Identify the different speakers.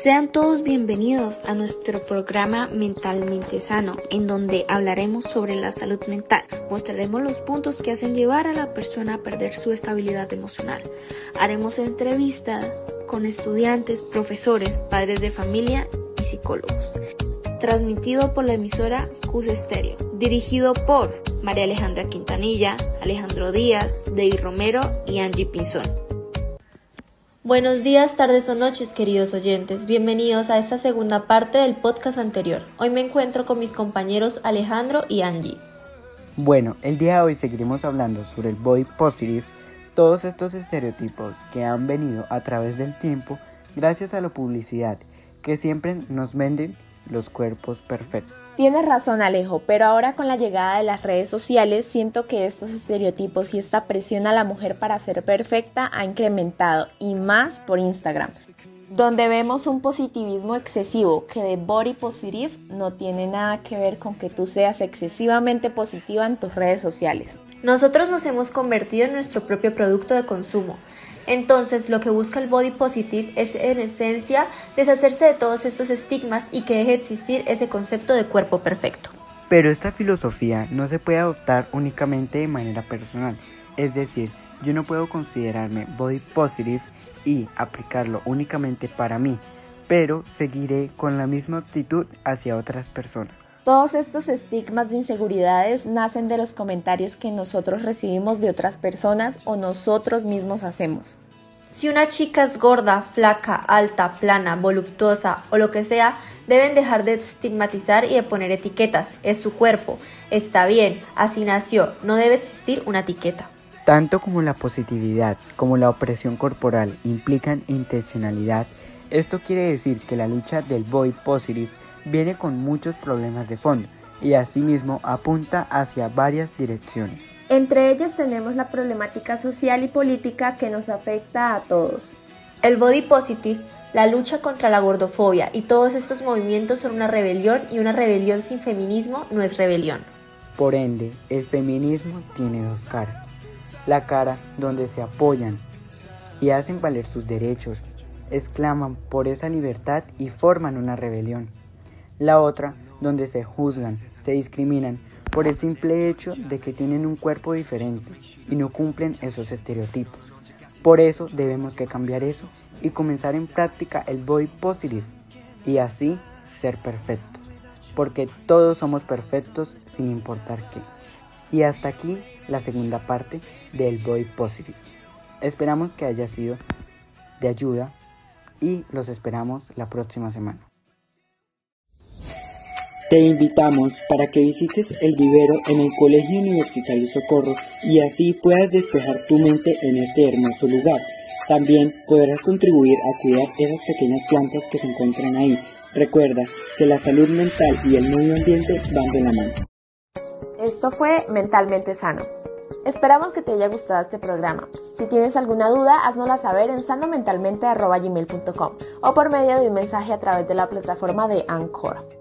Speaker 1: Sean todos bienvenidos a nuestro programa Mentalmente Sano, en donde hablaremos sobre la salud mental, mostraremos los puntos que hacen llevar a la persona a perder su estabilidad emocional. Haremos entrevistas con estudiantes, profesores, padres de familia y psicólogos. Transmitido por la emisora CUS Estéreo, dirigido por María Alejandra Quintanilla, Alejandro Díaz, David Romero y Angie Pinzón.
Speaker 2: Buenos días, tardes o noches, queridos oyentes. Bienvenidos a esta segunda parte del podcast anterior. Hoy me encuentro con mis compañeros Alejandro y Angie.
Speaker 3: Bueno, el día de hoy seguiremos hablando sobre el body positive, todos estos estereotipos que han venido a través del tiempo gracias a la publicidad que siempre nos venden los cuerpos perfectos.
Speaker 4: Tienes razón Alejo, pero ahora con la llegada de las redes sociales siento que estos estereotipos y esta presión a la mujer para ser perfecta ha incrementado y más por Instagram, donde vemos un positivismo excesivo que de body positive no tiene nada que ver con que tú seas excesivamente positiva en tus redes sociales.
Speaker 2: Nosotros nos hemos convertido en nuestro propio producto de consumo entonces, lo que busca el body positive es en esencia deshacerse de todos estos estigmas y que deje de existir ese concepto de cuerpo perfecto.
Speaker 3: Pero esta filosofía no se puede adoptar únicamente de manera personal, es decir, yo no puedo considerarme body positive y aplicarlo únicamente para mí, pero seguiré con la misma actitud hacia otras personas.
Speaker 4: Todos estos estigmas de inseguridades nacen de los comentarios que nosotros recibimos de otras personas o nosotros mismos hacemos.
Speaker 2: Si una chica es gorda, flaca, alta, plana, voluptuosa o lo que sea, deben dejar de estigmatizar y de poner etiquetas. Es su cuerpo, está bien, así nació, no debe existir una etiqueta.
Speaker 3: Tanto como la positividad como la opresión corporal implican intencionalidad, esto quiere decir que la lucha del boy positive viene con muchos problemas de fondo y asimismo apunta hacia varias direcciones.
Speaker 4: Entre ellos tenemos la problemática social y política que nos afecta a todos.
Speaker 2: El body positive, la lucha contra la gordofobia y todos estos movimientos son una rebelión y una rebelión sin feminismo no es rebelión.
Speaker 3: Por ende, el feminismo tiene dos caras. La cara donde se apoyan y hacen valer sus derechos, exclaman por esa libertad y forman una rebelión la otra donde se juzgan, se discriminan por el simple hecho de que tienen un cuerpo diferente y no cumplen esos estereotipos. Por eso debemos que cambiar eso y comenzar en práctica el body positive y así ser perfectos, porque todos somos perfectos sin importar qué. Y hasta aquí la segunda parte del body positive. Esperamos que haya sido de ayuda y los esperamos la próxima semana. Te invitamos para que visites el vivero en el Colegio Universitario Socorro y así puedas despejar tu mente en este hermoso lugar. También podrás contribuir a cuidar esas pequeñas plantas que se encuentran ahí. Recuerda que la salud mental y el medio ambiente van de la mano.
Speaker 4: Esto fue Mentalmente Sano. Esperamos que te haya gustado este programa. Si tienes alguna duda, haznosla saber en sanomentalmente.gmail.com o por medio de un mensaje a través de la plataforma de Anchor.